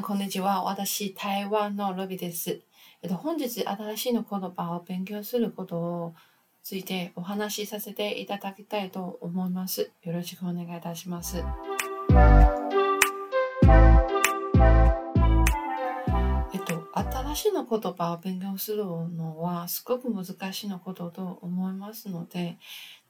こんにちは。私、台湾のロビです。えっと、本日、新しいの言葉を勉強することをついてお話しさせていただきたいと思います。よろしくお願いいたします。えっと、新しいの言葉を勉強するのはすごく難しいのことと思いますので、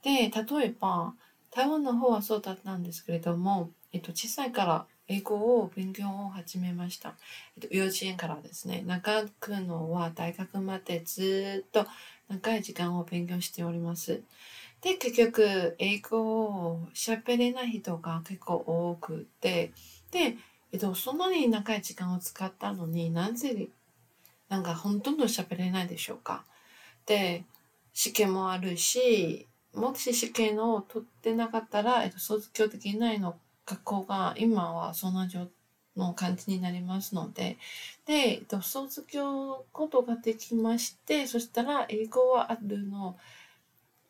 で、例えば、台湾の方はそうだったんですけれども、えっと、小さいから英語を勉強を始めました。えっと、幼稚園からですね、長くのは大学までずっと長い時間を勉強しております。で、結局、英語を喋れない人が結構多くて、で、えっと、そんなに長い時間を使ったのになぜ、なんかほとんど喋れないでしょうか。で、試験もあるし、もし試験を取ってなかったら、えっと、卒業できないの、学校が今はそんな状の感じになりますので、で、卒業ことができまして、そしたら英語はあるの、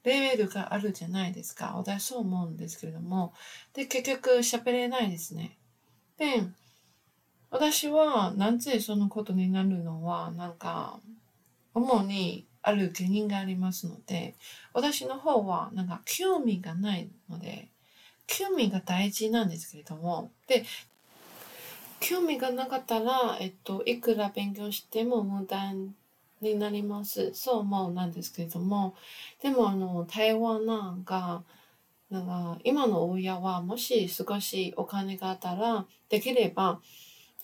レベルがあるじゃないですか。私そう思うんですけれども。で、結局喋れないですね。で、私はなぜそのことになるのは、なんか、主にある原因がありますので、私の方はなんか興味がないので、興味が大事なんですけれども、で、興味がなかったら、えっと、いくら勉強しても無駄になります。そう思うなんですけれども、でもあの、台湾なんか、なんか今の親はもし少しお金があったら、できれば、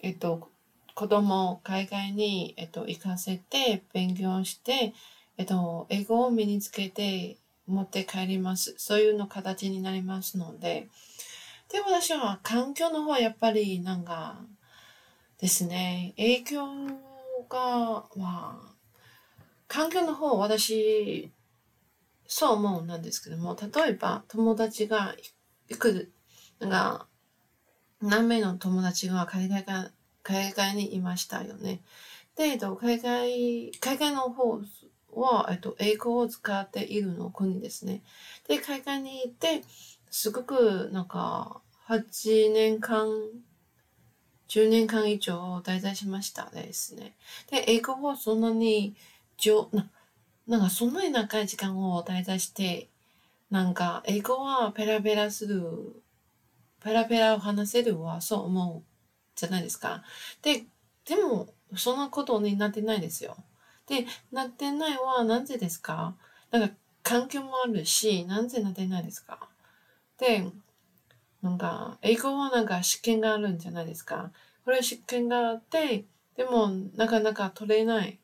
えっと、子供を海外に、えっと、行かせて勉強して、えっと、英語を身につけて持って帰ります。そういうの形になりますので。で、私は環境の方はやっぱりなんかですね、影響が、まあ、環境の方私、そう思うなんですけども、例えば友達が行く、なんか、何名の友達が海外が海外にいましたよね。で、海外、海外の方は、えっと、英語を使っているの国ですね。で、海外に行って、すごく、なんか、8年間、10年間以上滞在しましたですね。で、英語はそんなに、上、な、なんかそんなに長い時間を滞在して、なんか、英語はペラペラする、ペラペラを話せるはそう思うじゃないですか。で、でも、そんなことになってないですよ。で、なってないはなぜですか？なんか、環境もあるし、なぜなってないですか？で、なんか、英語はなんか試験があるんじゃないですか？これは試験があって、でもなかなか取れない、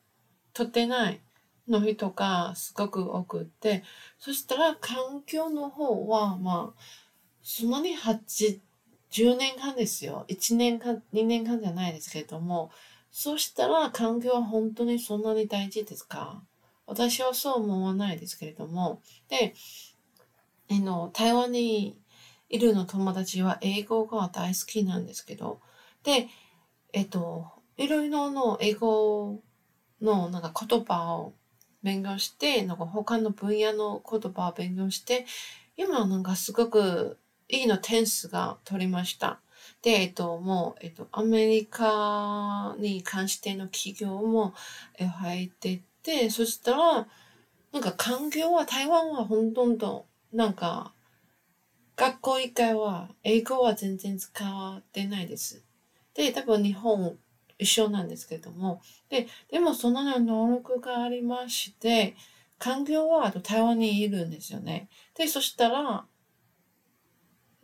取ってないの人がすごく多くて、そしたら環境の方は、まあ、そんなに8、10年間ですよ。1年間、2年間じゃないですけれども、そしたら環境は本当にそんなに大事ですか？私はそう思わないですけれども。で、あの、台湾にいるの友達は英語が大好きなんですけど、で、えっと、いろいろの英語のなんか言葉を勉強して、なんか他の分野の言葉を勉強して、今なんかすごくいいの点数が取りました。で、えっと、もう、えっと、アメリカに関しての企業も入ってて、そしたら、なんか環境は、台湾はほとんど、なんか、学校以外は英語は全然使ってないです。で、多分日本一緒なんですけども、で、でもその能力がありまして、環境は台湾にいるんですよね。で、そしたら、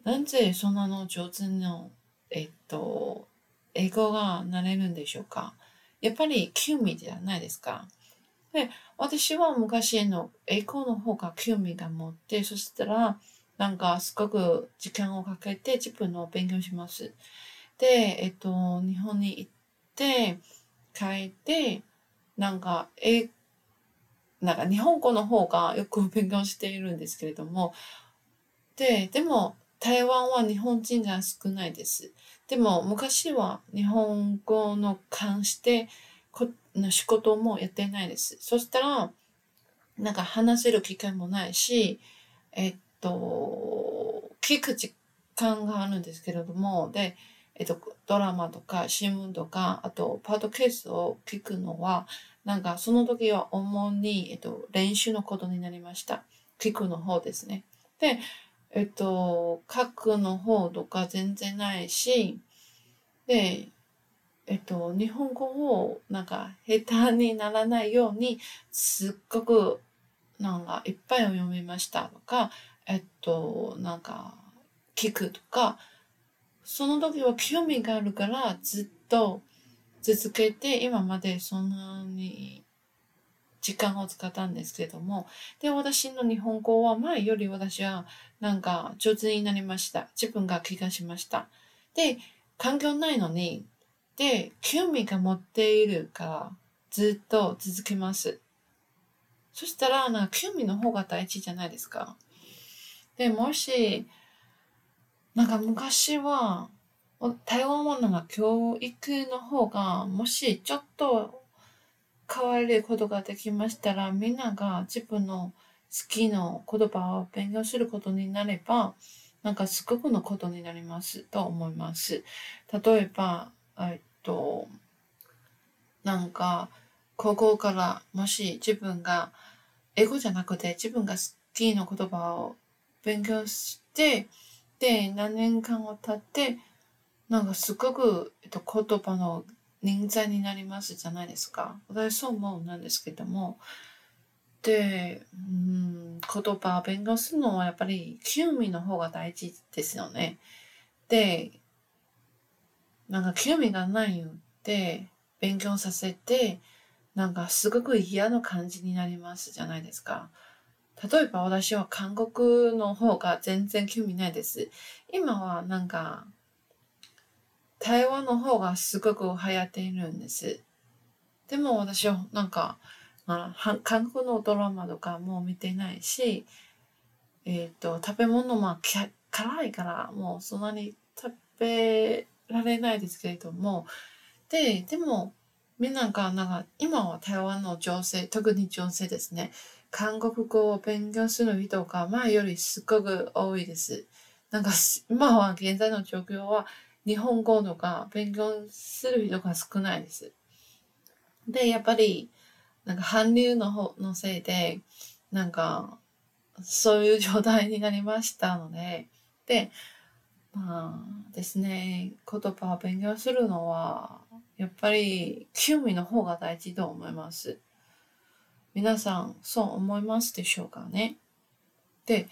なんぜそんなの上手の、えっと、英語がなれるんでしょうか？やっぱり興味じゃないですか？で、私は昔の英語の方が興味が持って、そしたら、なんかすごく時間をかけて自分の勉強します。で、えっと、日本に行って、帰って、なんか、え、なんか日本語の方がよく勉強しているんですけれども、で、でも、台湾は日本人が少ないです。でも昔は日本語の関してこの仕事もやってないです。そしたら、なんか話せる機会もないし、えっと、聞く時間があるんですけれども、で、えっと、ドラマとか新聞とか、あと、パートケースを聞くのは、なんか、その時は主に、えっと、練習のことになりました。聞くの方ですね。で、えっと、書くの方とか全然ないし、で、えっと、日本語をなんか下手にならないように、すっごくなんかいっぱい読みましたとか、えっと、なんか聞くとか、その時は興味があるからずっと続けて今までそんなに時間を使ったんですけども、で、私の日本語は前より私はなんか上手になりました。自分が気がしました。で、環境ないのに、で、興味が持っているからずっと続けます。そしたら、なんか興味の方が大事じゃないですか。で、もし、なんか昔は、台湾はなんか教育の方が、もしちょっと変わることができましたら、みんなが自分の好きな言葉を勉強することになれば、なんかすごくのことになりますと思います。例えば、えっと、なんか、高校からもし自分が英語じゃなくて自分が好きな言葉を勉強して、で、何年間を経って、なんかすごく、えっと、言葉の人材になりますじゃないですか。私そう思うなんですけども。で、うん、言葉を勉強するのはやっぱり興味の方が大事ですよね。で、なんか興味がないので勉強させて、なんかすごく嫌な感じになりますじゃないですか。例えば私は韓国の方が全然興味ないです。今はなんか台湾の方がすごく流行っているんです。でも私はなんか、あ、韓国のドラマとかも見てないし、えっ、ー、と、食べ物も辛いからもうそんなに食べられないですけれども、で、でもみんながなんか今は台湾の女性、特に女性ですね、韓国語を勉強する人が前よりすごく多いです。なんか今は現在の状況は日本語とか勉強する人が少ないです。で、やっぱり、なんか韓流の方のせいで、なんか、そういう状態になりましたので、で、まあですね、言葉を勉強するのは、やっぱり興味の方が大事と思います。皆さん、そう思いますでしょうかね？で、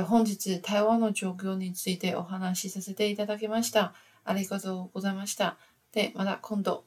本日、台湾の状況についてお話しさせていただきました。ありがとうございました。で、また今度